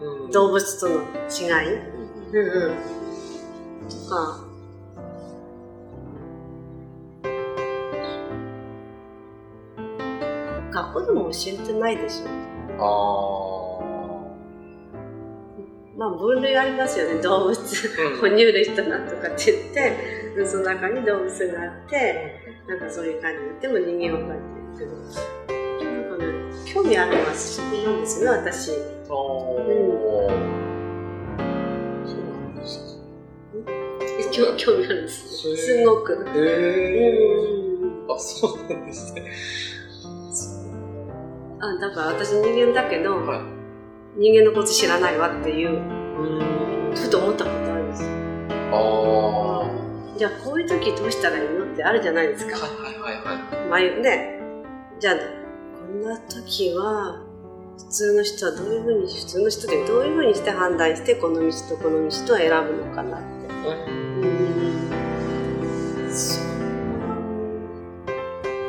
うん。動物との違い、うんうん、とか、学校でも教えてないでしょ。あまあ分類ありますよね、動物。ー哺乳類となんとかって言って、その中に動物があって、なんかそういう感じで、でも人間を描いてる。けど、なん興味あるのはそこなんですよね、私。おーそうなんです興興味あるんです。すごく。え。うんあ、そうなんですね。あだから私人間だけど、はい。人間のこと知らないわっていう、うん。ふと思ったことあるんですよ。ああ。じゃあこういう時どうしたらいいのってあるじゃないですか。はいはいはいはい。前ね、じゃあこんな時は普通の人はどういうふうに普通の人でどういうふうにして判断してこの道とこの道と選ぶのかなって。うん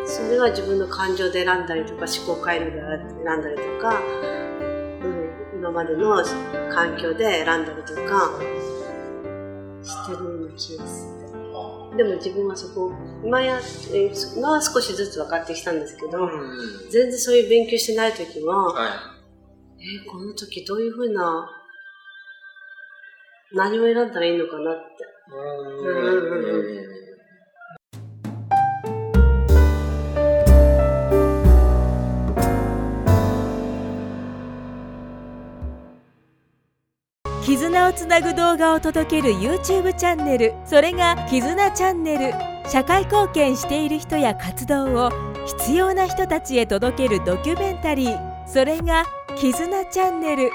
それは自分の感情で選んだりとか思考回路で選んだりとか、うん、今までの環境で選んだりとかしてるような気がする。でも自分はそこ今やえ今は少しずつ分かってきたんですけど、うん。全然そういう勉強してない時は、はい。えーこの時どういうふうな何を選んだらいいのかなって。うん。絆をつなぐ動画を届ける YouTube チャンネル。それが絆チャンネル。社会貢献している人や活動を必要な人たちへ届けるドキュメンタリー。それが絆チャンネル。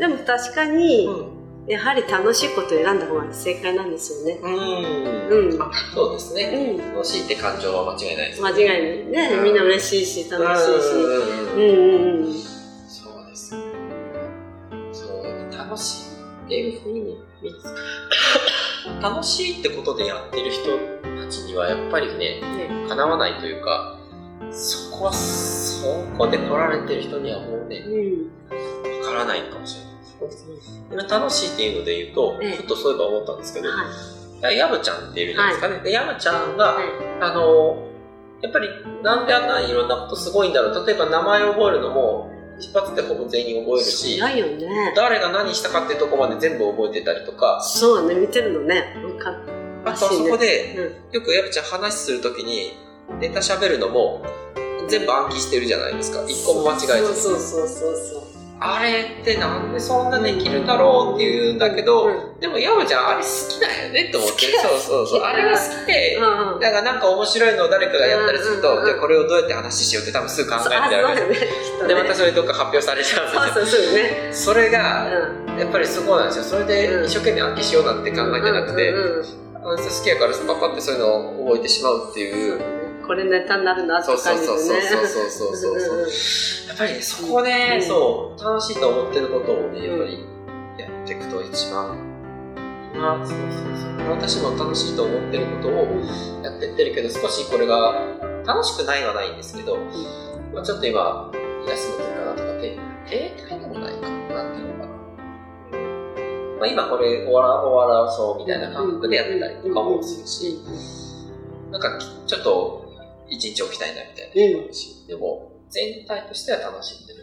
でも確かに、うん。やはり楽しいことを選んだ方が正解なんですよね。うん。うんあそうですね。うん。楽しいって感情は間違いないです。間違いない。ね、みんな嬉しいし、楽しいし。うんうんうんうん。そうです。そう、楽しいっていうふうに見つ 楽しいってことでやってる人たちにはやっぱりね、ね、かなわないというか、そこは、そこで来られてる人にはもうね、うん。わからないかもしれない。今楽しいっていうので言うと、ええふとそういえば思ったんですけど、はい。ヤブちゃんっているじゃないですかね。で、ヤブちゃんが、はい。あの、やっぱりなんであんないろんなことすごいんだろう。例えば名前を覚えるのも、一発でほぼ全員覚えるし、ね。誰が何したかってとこまで全部覚えてたりとか、そうね、見てるのね。あとあそこで、うん。よくヤブちゃん話するときに、ネタ喋るのも、全部暗記してるじゃないですか。一個も間違えずに。そうそうそうそう。あれってなんでそんなできるんだろうっていうんだけど、うんでもヤブちゃんあれ好きだよねって思ってる。そうそうそう。あれが好きで、うんうん。だからなんか面白いのを誰かがやったりすると、うんうんうんじゃあこれをどうやって話しようって多分すぐ考えてあ、る。ね。ね で、またそれどっか発表されちゃうんですよ。そうそうそうね。それが、うん。やっぱりそこなんですよ。それで一生懸命暗記しようなんて考えてなくて、うんうんうんあの人好きやからパパってそういうのを覚えてしまうっていう。これネタになるなってそうそう感じでそうね。そうそうそうそうそう。んんんやっぱりね、そこね、うんそう、楽しいと思ってることをね、やっぱりやっていくと一番、まあ、そうそうそう。私も楽しいと思ってることをやってってるけど、少しこれが楽しくないはないんですけど、まあ、ちょっと今、休むというかなとかって、停滞でもないかなっていうのかな。まあ、今これ終わら終わらそうみたいな感覚でやってたりとかもするし、なんかちょっと一日置きたいなみたいなのもあるし、でも全体としては楽しんでる